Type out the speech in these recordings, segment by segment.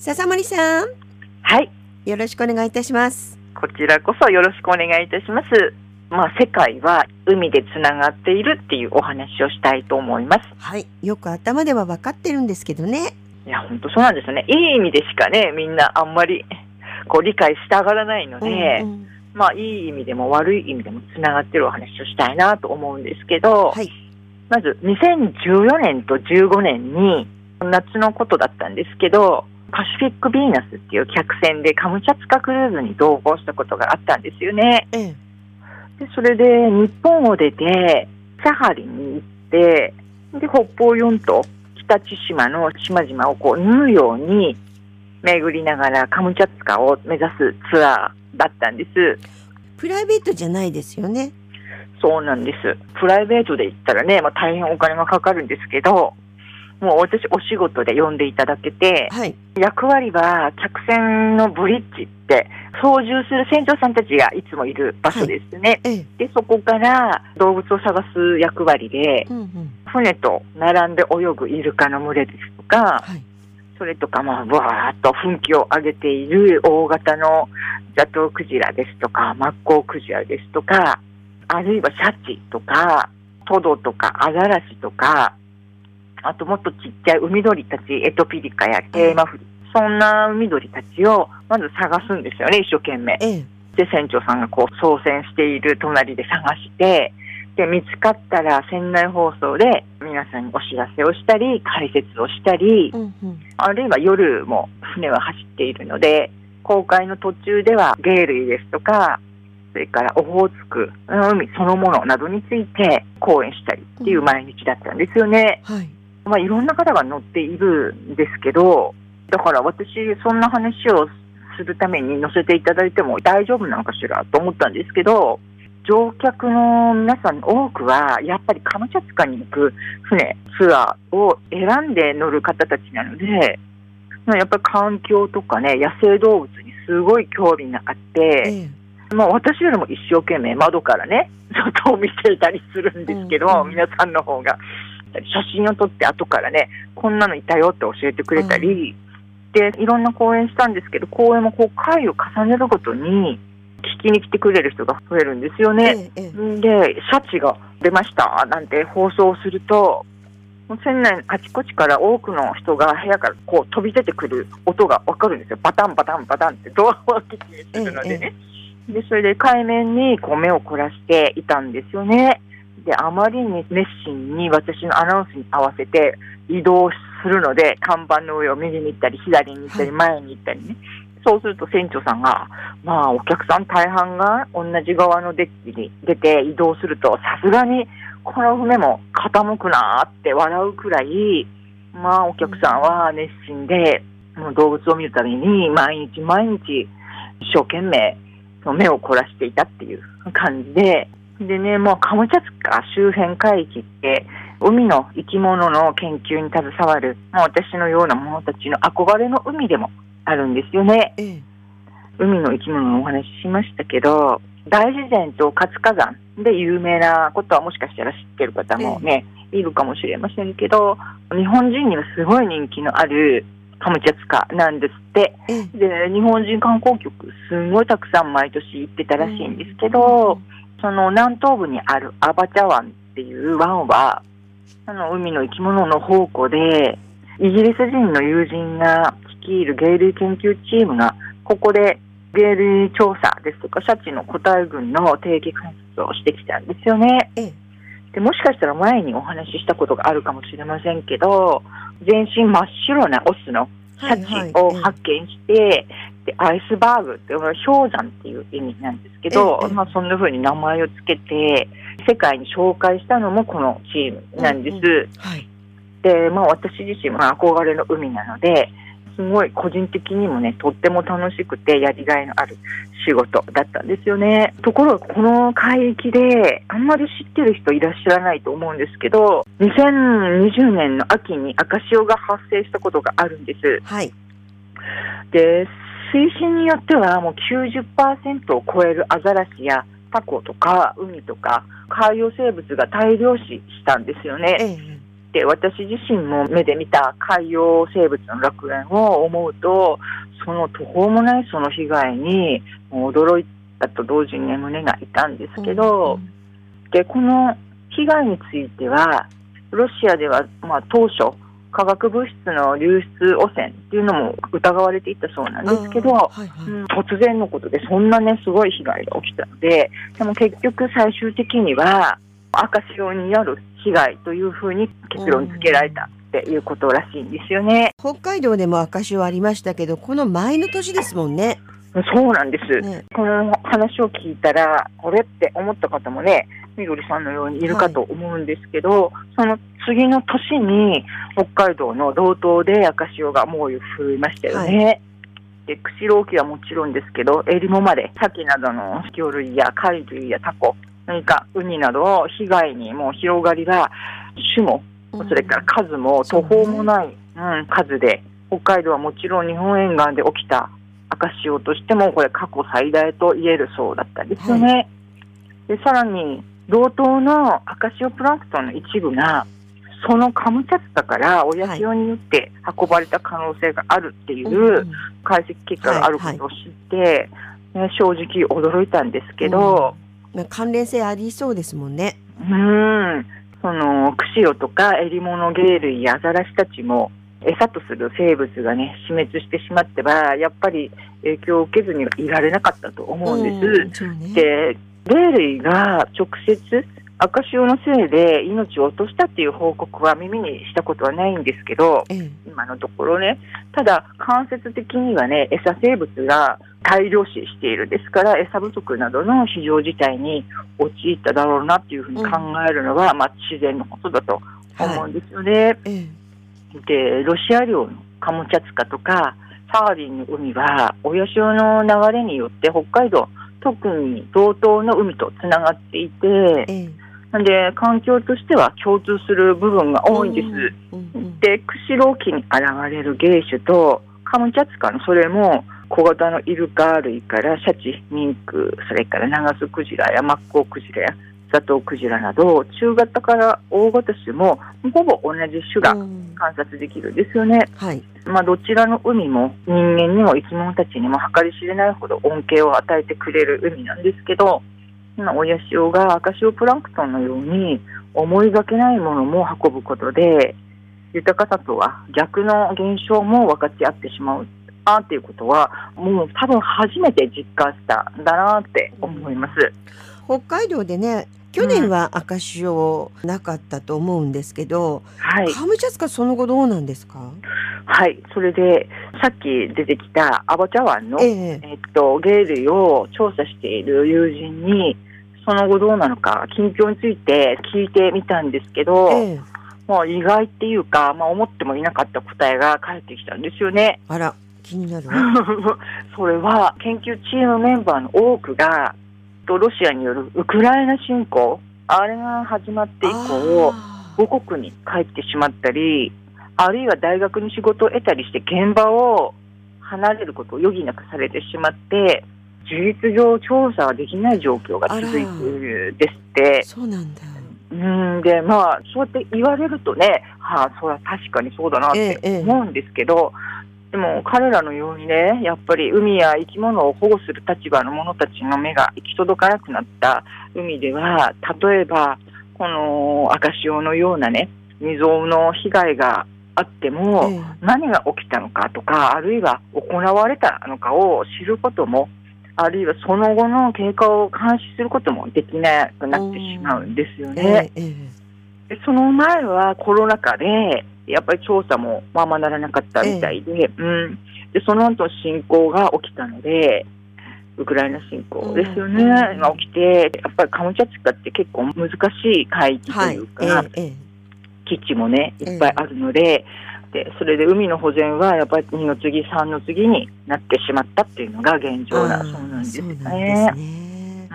笹森さん、はい、よろしくお願いいたします。こちらこそよろしくお願いいたします。まあ、世界は海でつながっているっていうお話をしたいと思います。はい、よく頭では分かってるんですけどね。いや、本当そうなんですね。いい意味でしかね、みんなあんまりこう理解したがらないので、うんうんまあ、いい意味でも悪い意味でもつながってるお話をしたいなと思うんですけど、はい、まず2014年と15年に夏のことだったんですけど、パシフィック・ビーナスっていう客船でカムチャツカクルーズに同行したことがあったんですよね。ええ、でそれで日本を出てサハリンに行ってで北方四島北千島の島々をこう縫うように巡りながらカムチャツカを目指すツアーだったんです。プライベートじゃないですよね。そうなんです。プライベートで行ったらね、まあ、大変お金がかかるんですけど、もう私お仕事で呼んでいただけて、はい、役割は客船のブリッジって操縦する船長さんたちがいつもいる場所ですね。ええ、で、そこから動物を探す役割で、うんうん、船と並んで泳ぐイルカの群れですとか、はい、それとか、まあ、わーっと噴気を上げている大型のザトウクジラですとか、マッコウクジラですとか、あるいはシャチとか、トドとか、アザラシとか、あともっとちっちゃい海鳥たち、エトピリカやテーマフリ、そんな海鳥たちをまず探すんですよね、一生懸命。ええ、で、船長さんがこう、操船している隣で探して、で、見つかったら船内放送で皆さんにお知らせをしたり、解説をしたり、うんうん、あるいは夜も船は走っているので、航海の途中では鯨類ですとか、それからオホーツク、海そのものなどについて講演したりっていう毎日だったんですよね。はい、まあいろんな方が乗っているんですけど、だから私そんな話をするために乗せていただいても大丈夫なのかしらと思ったんですけど、乗客の皆さんの多くはやっぱりカムチャツカに行く船、ツアーを選んで乗る方たちなので、まあやっぱり環境とかね、野生動物にすごい興味があって、ええ、まあ私よりも一生懸命窓からね、外を見ていたりするんですけど、うんうん皆さんの方が。写真を撮って後からね、こんなのいたよって教えてくれたり、で、いろんな講演したんですけど、講演もこう回を重ねるごとに聞きに来てくれる人が増えるんですよね。ええ、ええ、で、シャチが出ましたなんて放送をすると、もう船内あちこちから多くの人が部屋からこう飛び出てくる音がわかるんですよ。バタンバタンバタンってドアを開けてするのでね。で、それで海面にこう目を凝らしていたんですよね。で、あまりに熱心に私のアナウンスに合わせて移動するので、看板の上を右に行ったり、左に行ったり、前に行ったりね。そうすると船長さんが、まあお客さん大半が同じ側のデッキに出て移動すると、さすがにこの船も傾くなって笑うくらい、まあお客さんは熱心で、もう動物を見るために毎日毎日一生懸命目を凝らしていたっていう感じで、でね、もうカムチャツカ周辺海域って、海の生き物の研究に携わる、もう私のような者たちの憧れの海でもあるんですよね。ええ、海の生き物のお話ししましたけど、大自然と活火山で有名なことはもしかしたら知ってる方もね、いるかもしれませんけど、日本人にはすごい人気のあるカムチャツカなんですって。ええ、で、日本人観光局、すごいたくさん毎年行ってたらしいんですけど、その南東部にあるアバチャ湾っていう湾は、あの海の生き物の宝庫で、イギリス人の友人が率いる鯨類研究チームが、ここで鯨類調査ですとか、シャチの個体群の定期観察をしてきたんですよね。ええ、でもしかしたら前にお話ししたことがあるかもしれませんけど、全身真っ白なオスのシャチを発見して、でアイスバーグって氷山っていう意味なんですけど、ええまあ、そんな風に名前をつけて世界に紹介したのもこのチームなんです。うんうんはい、で、まあ、私自身も憧れの海なのですごい個人的にもねとっても楽しくてやりがいのある仕事だったんですよね。ところがこの海域であんまり知ってる人いらっしゃらないと思うんですけど2020年の秋に赤潮が発生したことがあるんです。はい、で水深によってはもう90%を超えるアザラシやタコとかウニとか海洋生物が大量死したんですよね。ええ、で私自身も目で見た海洋生物の楽園を思うとその途方もないその被害に驚いたと同時に胸が痛んですけど、でこの被害についてはロシアでは、まあ、当初化学物質の流出汚染っていうのも疑われていたそうなんですけど、はいはいうん突然のことでそんなねすごい被害が起きたのででも結局最終的には赤潮による被害というふうに結論付けられたっていうことらしいんですよね。北海道でも赤潮ありましたけどこの前の年ですもんね。そうなんです。ねこの話を聞いたら、これって思った方もね、みどりさんのようにいるかと思うんですけど、その次の年に北海道の道東で赤潮が猛威を振るいましたよね。で釧路沖はもちろんですけど、えりもまで、鮭などの魚類や貝類やタコ、何かウニなど被害にもう広がりが、種も、それから数も途方もない、うん、数で、北海道はもちろん日本沿岸で起きた赤潮としても、これ過去最大と言えるそうだったんですよね。でさらに、道東の赤潮プランクトンの一部が、そのカムチャツカから親潮によって運ばれた可能性があるっていう解析結果があることを知って、ね、正直驚いたんですけど、まあ関連性ありそうですもんね。うん、その釧路とかエリモノゲイ類やアザラシたちも餌とする生物がね死滅してしまってはやっぱり影響を受けずにはいられなかったと思うんです。うんね。で鯨類が直接赤潮のせいで命を落としたっていう報告は耳にしたことはないんですけどええ。今のところねただ間接的にはね餌生物が大量死している。ですから餌不足などの非常事態に陥っただろうなっていうふうに考えるのは、まあ、自然のことだと思うんですよね。ええ。でロシア領のカムチャツカとかサーリンの海は親潮の流れによって北海道特に道東の海とつながっていてええなんで環境としては共通する部分が多いんです。うんうんで釧路沖に現れる芸種とカムチャツカのそれも小型のイルカ類からシャチ、ミンク、それからナガスクジラやマッコウクジラやザトウクジラなど中型から大型種もほぼ同じ種がうん観察できるんですよね。はい。まあ、どちらの海も人間にも生き物たちにも計り知れないほど恩恵を与えてくれる海なんですけど、まあ親潮が赤潮プランクトンのように思いがけないものも運ぶことで、豊かさとは逆の現象も分かち合ってしまう。あーっていうことは、もう多分初めて実感したんだなって思います。北海道でね去年は赤潮なかったと思うんですけど、はい。カムチャツカその後どうなんですか？はい。それで、さっき出てきたアバチャ湾のえええっと、鯨類を調査している友人に、その後どうなのか、近況について聞いてみたんですけど、ええもう意外っていうか、まあ、思ってもいなかった答えが返ってきたんですよね。あら気になるわ。それは、研究チームメンバーの多くが、とロシアによるウクライナ侵攻、あれが始まって以降、あ母国に帰ってしまったり、あるいは大学に仕事を得たりして現場を離れることを余儀なくされてしまって、事実上調査ができない状況が続いているですってー。そうなんだ。うんで、まあ、そうやって言われるとね、はあ、それは確かにそうだなってええええ思うんですけど、でも彼らのようにね、やっぱり海や生き物を保護する立場の者たちの目が行き届かなくなった海では、例えば、この赤潮のようなね、未曾有の被害があっても、ええ何が起きたのかとか、あるいは行われたのかを知ることも、あるいはその後の経過を監視することもできなくなってしまうんですよね。その前はコロナ禍で、やっぱり調査もままならなかったみたいで、うん、でその後侵攻が起きたので、ウクライナ侵攻ですよね、うんが起きて、やっぱりカムチャツカって結構難しい海域とはいいう。か、えええ基地もね、いっぱいあるので、でそれで海の保全はやっぱり2の次、3の次になってしまったっていうのが現状だ。あそうなんですね。ね。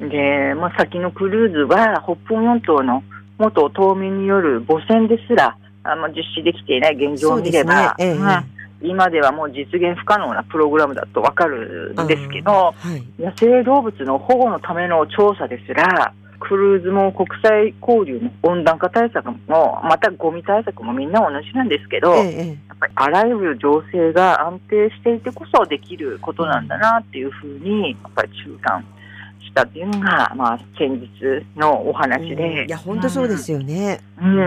うん。で、まあ、先のクルーズは北方四島の元島民による母船ですらあまあ、実施できていない現状を見れば、ね。ええ。うん今ではもう実現不可能なプログラムだとわかるんですけど、はい。野生動物の保護のための調査ですら、クルーズも国際交流も温暖化対策もまたゴミ対策もみんな同じなんですけど、ええやっぱりあらゆる情勢が安定していてこそできることなんだなっていうふうにやっぱり中断したっていうのが、まあ、先日のお話で。うん。いや本当そうですよね。うん。で、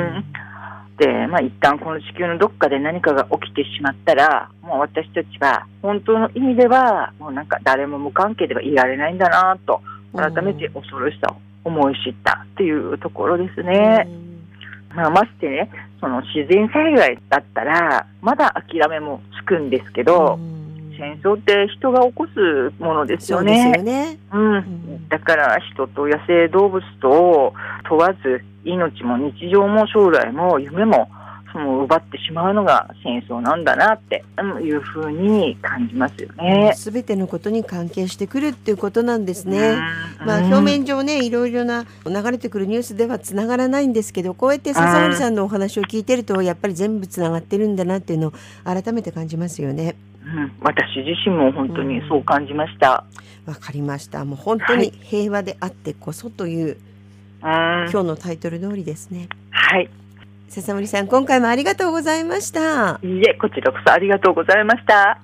まあ、一旦この地球のどっかで何かが起きてしまったら、もう私たちは本当の意味では、もうなんか誰も無関係ではいられないんだなと、改めて恐ろしさを思い知ったっていうところですね。まあ、ましてね、その自然災害だったら、まだ諦めもつくんですけど、戦争って人が起こすものですよそう。よね。うんんだから人と野生動物と問わず命も日常も将来も夢もその奪ってしまうのが戦争なんだなってうんいうふうに感じますよね。すべてのことに関係してくるっていうことなんですね。うんまあ、表面上ねいろいろな流れてくるニュースではつながらないんですけどこうやって笹森さんのお話を聞いてるとやっぱり全部つながってるんだなっていうのを改めて感じますよね。うん私自身も本当にそう感じました。わかりましたもう本当に平和であってこそという、うん今日のタイトル通りですね。はい。笹森さん今回もありがとうございました。いいえ、こちらこそありがとうございました。